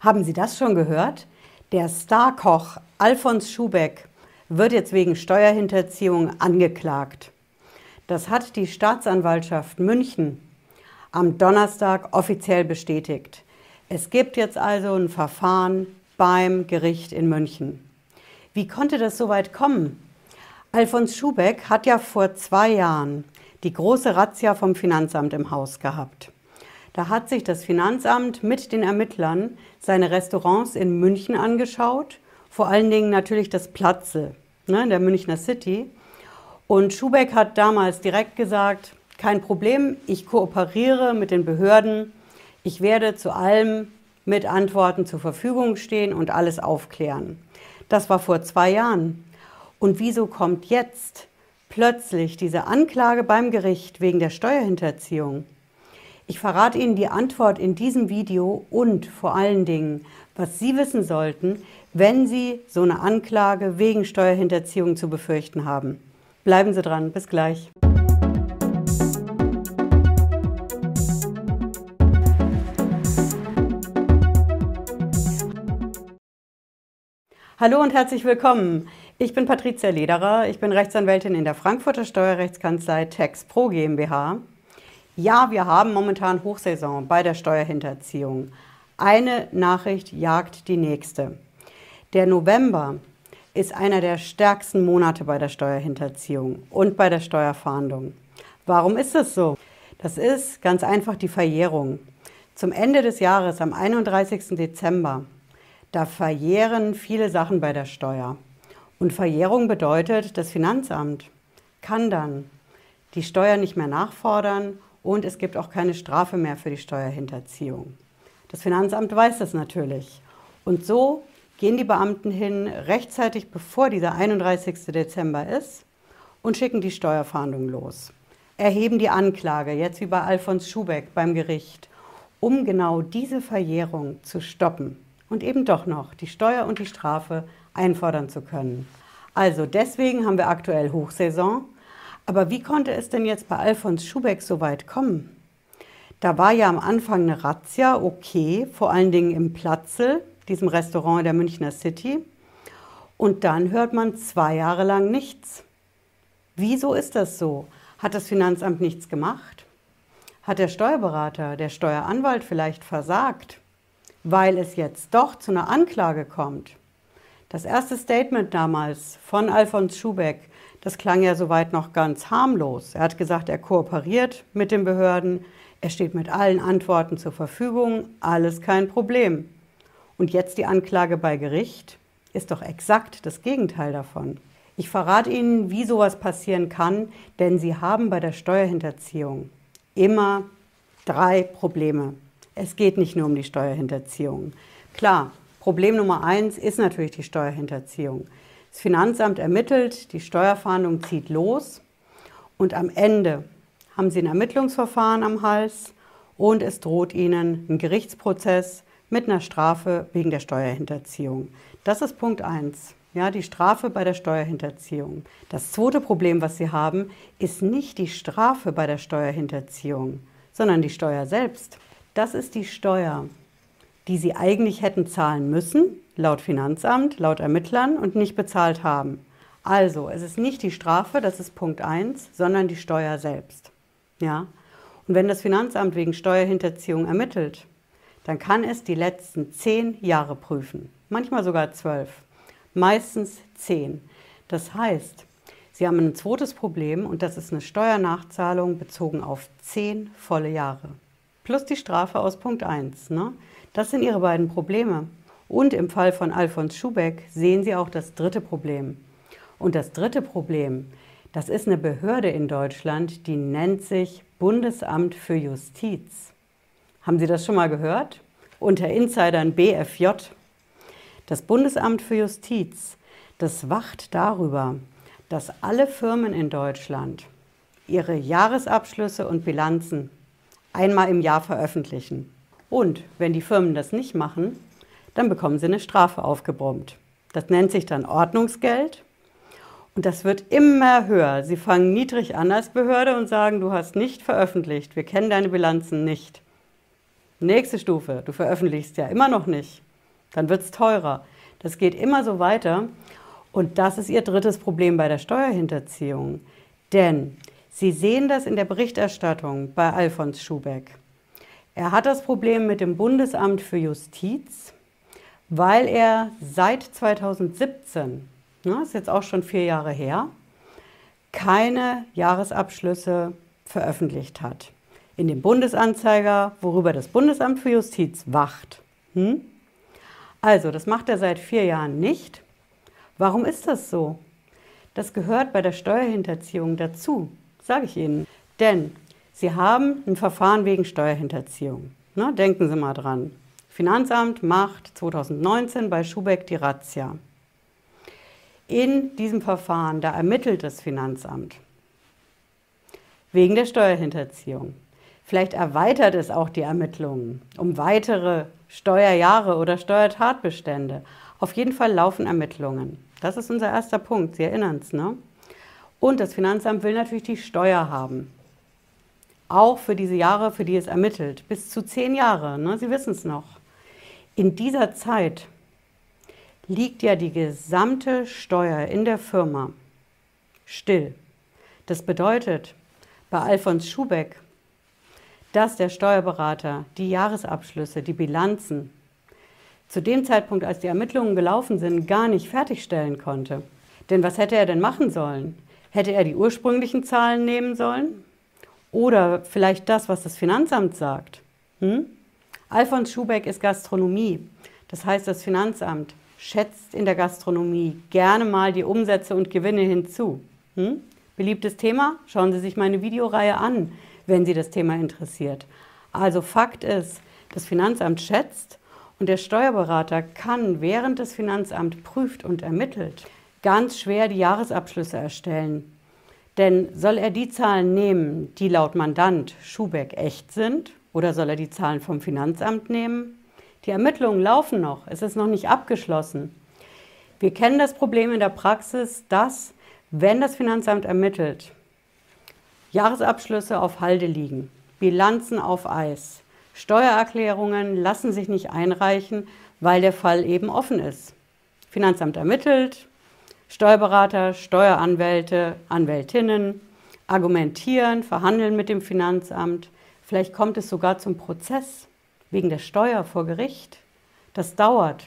Haben Sie das schon gehört? Der Starkoch Alfons Schubeck wird jetzt wegen Steuerhinterziehung angeklagt. Das hat die Staatsanwaltschaft München am Donnerstag offiziell bestätigt. Es gibt jetzt also ein Verfahren beim Gericht in München. Wie konnte das so weit kommen? Alfons Schubeck hat ja vor zwei Jahren die große Razzia vom Finanzamt im Haus gehabt. Da hat sich das Finanzamt mit den Ermittlern seine Restaurants in München angeschaut, vor allen Dingen natürlich das Platze ne, in der Münchner City. Und Schubeck hat damals direkt gesagt, kein Problem, ich kooperiere mit den Behörden, ich werde zu allem mit Antworten zur Verfügung stehen und alles aufklären. Das war vor zwei Jahren. Und wieso kommt jetzt plötzlich diese Anklage beim Gericht wegen der Steuerhinterziehung? Ich verrate Ihnen die Antwort in diesem Video und vor allen Dingen, was Sie wissen sollten, wenn Sie so eine Anklage wegen Steuerhinterziehung zu befürchten haben. Bleiben Sie dran, bis gleich. Hallo und herzlich willkommen. Ich bin Patricia Lederer, ich bin Rechtsanwältin in der Frankfurter Steuerrechtskanzlei Tax Pro GmbH ja, wir haben momentan Hochsaison bei der Steuerhinterziehung. Eine Nachricht jagt die nächste. Der November ist einer der stärksten Monate bei der Steuerhinterziehung und bei der Steuerfahndung. Warum ist das so? Das ist ganz einfach die Verjährung. Zum Ende des Jahres, am 31. Dezember, da verjähren viele Sachen bei der Steuer. Und Verjährung bedeutet, das Finanzamt kann dann die Steuer nicht mehr nachfordern und es gibt auch keine Strafe mehr für die Steuerhinterziehung. Das Finanzamt weiß das natürlich. Und so gehen die Beamten hin, rechtzeitig bevor dieser 31. Dezember ist, und schicken die Steuerfahndung los. Erheben die Anklage, jetzt wie bei Alfons Schubeck beim Gericht, um genau diese Verjährung zu stoppen und eben doch noch die Steuer und die Strafe einfordern zu können. Also deswegen haben wir aktuell Hochsaison aber wie konnte es denn jetzt bei Alfons Schubeck so weit kommen? Da war ja am Anfang eine Razzia, okay, vor allen Dingen im Platzel, diesem Restaurant der Münchner City. Und dann hört man zwei Jahre lang nichts. Wieso ist das so? Hat das Finanzamt nichts gemacht? Hat der Steuerberater, der Steueranwalt vielleicht versagt, weil es jetzt doch zu einer Anklage kommt? Das erste Statement damals von Alfons Schubeck das klang ja soweit noch ganz harmlos. Er hat gesagt, er kooperiert mit den Behörden, er steht mit allen Antworten zur Verfügung, alles kein Problem. Und jetzt die Anklage bei Gericht ist doch exakt das Gegenteil davon. Ich verrate Ihnen, wie sowas passieren kann, denn Sie haben bei der Steuerhinterziehung immer drei Probleme. Es geht nicht nur um die Steuerhinterziehung. Klar, Problem Nummer eins ist natürlich die Steuerhinterziehung. Das Finanzamt ermittelt, die Steuerfahndung zieht los und am Ende haben Sie ein Ermittlungsverfahren am Hals und es droht Ihnen ein Gerichtsprozess mit einer Strafe wegen der Steuerhinterziehung. Das ist Punkt 1. Ja, die Strafe bei der Steuerhinterziehung. Das zweite Problem, was Sie haben, ist nicht die Strafe bei der Steuerhinterziehung, sondern die Steuer selbst. Das ist die Steuer, die Sie eigentlich hätten zahlen müssen, laut Finanzamt, laut Ermittlern und nicht bezahlt haben. Also, es ist nicht die Strafe, das ist Punkt 1, sondern die Steuer selbst. Ja? Und wenn das Finanzamt wegen Steuerhinterziehung ermittelt, dann kann es die letzten zehn Jahre prüfen, manchmal sogar zwölf, meistens zehn. Das heißt, Sie haben ein zweites Problem und das ist eine Steuernachzahlung bezogen auf zehn volle Jahre. Plus die Strafe aus Punkt 1. Ne? Das sind Ihre beiden Probleme. Und im Fall von Alfons Schubeck sehen Sie auch das dritte Problem. Und das dritte Problem, das ist eine Behörde in Deutschland, die nennt sich Bundesamt für Justiz. Haben Sie das schon mal gehört? Unter Insidern BFJ. Das Bundesamt für Justiz, das wacht darüber, dass alle Firmen in Deutschland ihre Jahresabschlüsse und Bilanzen einmal im Jahr veröffentlichen. Und wenn die Firmen das nicht machen, dann bekommen sie eine Strafe aufgebrummt. Das nennt sich dann Ordnungsgeld und das wird immer höher. Sie fangen niedrig an als Behörde und sagen, du hast nicht veröffentlicht, wir kennen deine Bilanzen nicht. Nächste Stufe, du veröffentlichst ja immer noch nicht. dann wird es teurer. Das geht immer so weiter. Und das ist Ihr drittes Problem bei der Steuerhinterziehung. Denn Sie sehen das in der Berichterstattung bei Alfons Schubeck. Er hat das Problem mit dem Bundesamt für Justiz, weil er seit 2017, ne, ist jetzt auch schon vier Jahre her, keine Jahresabschlüsse veröffentlicht hat. In dem Bundesanzeiger, worüber das Bundesamt für Justiz wacht. Hm? Also, das macht er seit vier Jahren nicht. Warum ist das so? Das gehört bei der Steuerhinterziehung dazu, sage ich Ihnen. Denn Sie haben ein Verfahren wegen Steuerhinterziehung. Ne, denken Sie mal dran. Finanzamt macht 2019 bei Schubeck die Razzia. In diesem Verfahren, da ermittelt das Finanzamt wegen der Steuerhinterziehung. Vielleicht erweitert es auch die Ermittlungen um weitere Steuerjahre oder Steuertatbestände. Auf jeden Fall laufen Ermittlungen. Das ist unser erster Punkt, Sie erinnern es, ne? Und das Finanzamt will natürlich die Steuer haben. Auch für diese Jahre, für die es ermittelt. Bis zu zehn Jahre, ne? Sie wissen es noch. In dieser Zeit liegt ja die gesamte Steuer in der Firma still. Das bedeutet, bei Alfons Schubeck, dass der Steuerberater die Jahresabschlüsse, die Bilanzen zu dem Zeitpunkt, als die Ermittlungen gelaufen sind, gar nicht fertigstellen konnte. Denn was hätte er denn machen sollen? Hätte er die ursprünglichen Zahlen nehmen sollen? Oder vielleicht das, was das Finanzamt sagt? Hm? Alfons Schubeck ist Gastronomie. Das heißt, das Finanzamt schätzt in der Gastronomie gerne mal die Umsätze und Gewinne hinzu. Hm? Beliebtes Thema? Schauen Sie sich meine Videoreihe an, wenn Sie das Thema interessiert. Also Fakt ist, das Finanzamt schätzt und der Steuerberater kann, während das Finanzamt prüft und ermittelt, ganz schwer die Jahresabschlüsse erstellen. Denn soll er die Zahlen nehmen, die laut Mandant Schubeck echt sind, oder soll er die Zahlen vom Finanzamt nehmen? Die Ermittlungen laufen noch, es ist noch nicht abgeschlossen. Wir kennen das Problem in der Praxis, dass, wenn das Finanzamt ermittelt, Jahresabschlüsse auf Halde liegen, Bilanzen auf Eis, Steuererklärungen lassen sich nicht einreichen, weil der Fall eben offen ist. Finanzamt ermittelt, Steuerberater, Steueranwälte, Anwältinnen argumentieren, verhandeln mit dem Finanzamt. Vielleicht kommt es sogar zum Prozess wegen der Steuer vor Gericht. Das dauert.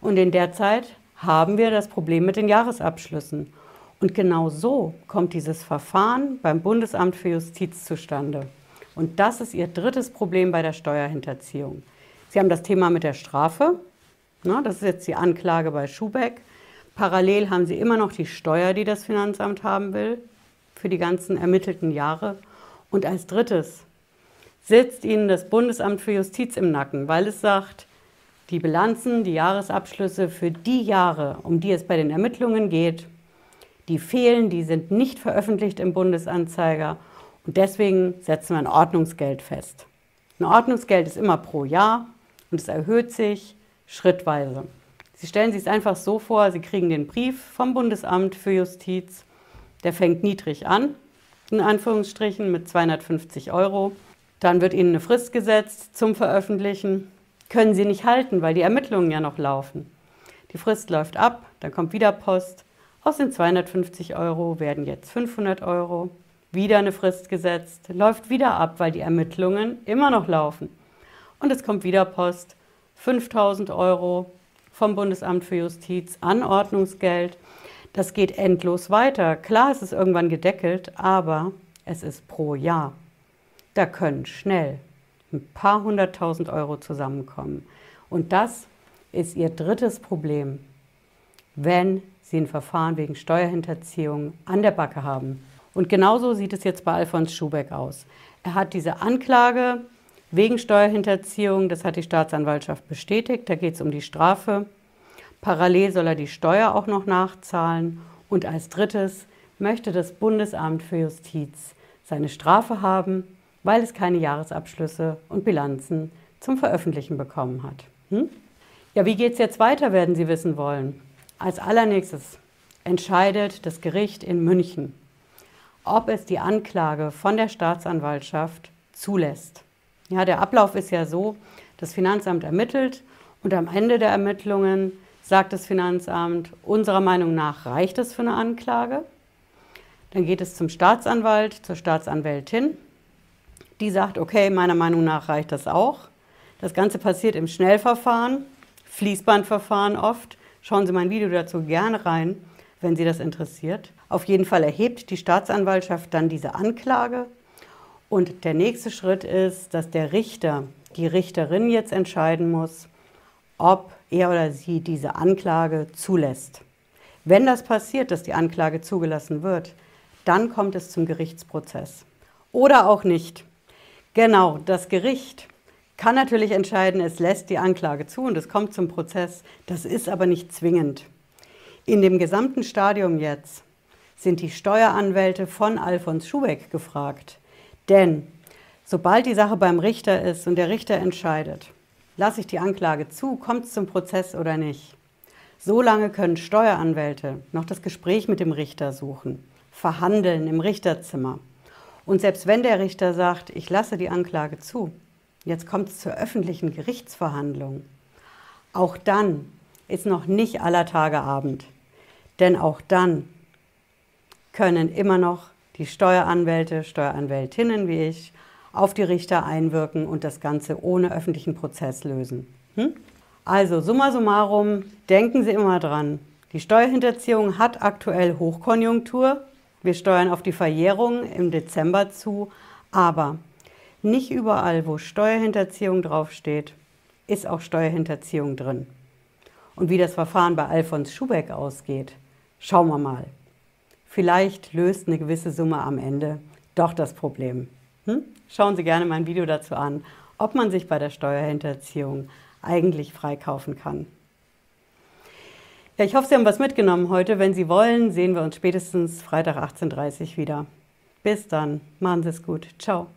Und in der Zeit haben wir das Problem mit den Jahresabschlüssen. Und genau so kommt dieses Verfahren beim Bundesamt für Justiz zustande. Und das ist Ihr drittes Problem bei der Steuerhinterziehung. Sie haben das Thema mit der Strafe. Na, das ist jetzt die Anklage bei Schubeck. Parallel haben Sie immer noch die Steuer, die das Finanzamt haben will, für die ganzen ermittelten Jahre. Und als drittes sitzt Ihnen das Bundesamt für Justiz im Nacken, weil es sagt, die Bilanzen, die Jahresabschlüsse für die Jahre, um die es bei den Ermittlungen geht, die fehlen, die sind nicht veröffentlicht im Bundesanzeiger und deswegen setzen wir ein Ordnungsgeld fest. Ein Ordnungsgeld ist immer pro Jahr und es erhöht sich schrittweise. Sie stellen sich es einfach so vor, Sie kriegen den Brief vom Bundesamt für Justiz, der fängt niedrig an, in Anführungsstrichen mit 250 Euro. Dann wird Ihnen eine Frist gesetzt zum Veröffentlichen. Können Sie nicht halten, weil die Ermittlungen ja noch laufen. Die Frist läuft ab, dann kommt wieder Post. Aus den 250 Euro werden jetzt 500 Euro wieder eine Frist gesetzt, läuft wieder ab, weil die Ermittlungen immer noch laufen. Und es kommt wieder Post, 5000 Euro vom Bundesamt für Justiz, Anordnungsgeld. Das geht endlos weiter. Klar, es ist irgendwann gedeckelt, aber es ist pro Jahr. Da können schnell ein paar hunderttausend Euro zusammenkommen. Und das ist Ihr drittes Problem, wenn Sie ein Verfahren wegen Steuerhinterziehung an der Backe haben. Und genauso sieht es jetzt bei Alfons Schubeck aus. Er hat diese Anklage wegen Steuerhinterziehung, das hat die Staatsanwaltschaft bestätigt, da geht es um die Strafe. Parallel soll er die Steuer auch noch nachzahlen. Und als drittes möchte das Bundesamt für Justiz seine Strafe haben, weil es keine Jahresabschlüsse und Bilanzen zum Veröffentlichen bekommen hat. Hm? Ja, wie geht es jetzt weiter, werden Sie wissen wollen. Als allernächstes entscheidet das Gericht in München ob es die Anklage von der Staatsanwaltschaft zulässt. Ja, der Ablauf ist ja so, das Finanzamt ermittelt Und am Ende der Ermittlungen sagt das Finanzamt, unserer Meinung nach reicht es für eine Anklage. Dann geht es zum Staatsanwalt, zur Staatsanwältin. Die sagt, okay, meiner Meinung nach reicht das auch. Das Ganze passiert im Schnellverfahren, Fließbandverfahren oft. Schauen Sie mein Video dazu gerne rein, wenn Sie das interessiert. Auf jeden Fall erhebt die Staatsanwaltschaft dann diese Anklage. Und der nächste Schritt ist, dass der Richter, die Richterin jetzt entscheiden muss, ob er oder sie diese Anklage zulässt. Wenn das passiert, dass die Anklage zugelassen wird, dann kommt es zum Gerichtsprozess. Oder auch nicht. Genau, das Gericht kann natürlich entscheiden, es lässt die Anklage zu und es kommt zum Prozess. Das ist aber nicht zwingend. In dem gesamten Stadium jetzt sind die Steueranwälte von Alfons Schubeck gefragt. Denn sobald die Sache beim Richter ist und der Richter entscheidet, lasse ich die Anklage zu, kommt es zum Prozess oder nicht, so lange können Steueranwälte noch das Gespräch mit dem Richter suchen, verhandeln im Richterzimmer. Und selbst wenn der Richter sagt, ich lasse die Anklage zu, jetzt kommt es zur öffentlichen Gerichtsverhandlung, auch dann ist noch nicht aller Tage Abend. Denn auch dann können immer noch die Steueranwälte, Steueranwältinnen wie ich, auf die Richter einwirken und das Ganze ohne öffentlichen Prozess lösen. Hm? Also summa summarum, denken Sie immer dran, die Steuerhinterziehung hat aktuell Hochkonjunktur. Wir steuern auf die Verjährung im Dezember zu, aber nicht überall, wo Steuerhinterziehung draufsteht, ist auch Steuerhinterziehung drin. Und wie das Verfahren bei Alfons Schubeck ausgeht, schauen wir mal. Vielleicht löst eine gewisse Summe am Ende doch das Problem. Hm? Schauen Sie gerne mein Video dazu an, ob man sich bei der Steuerhinterziehung eigentlich freikaufen kann. Ja, ich hoffe, Sie haben was mitgenommen heute. Wenn Sie wollen, sehen wir uns spätestens Freitag 18.30 Uhr wieder. Bis dann. Machen Sie es gut. Ciao.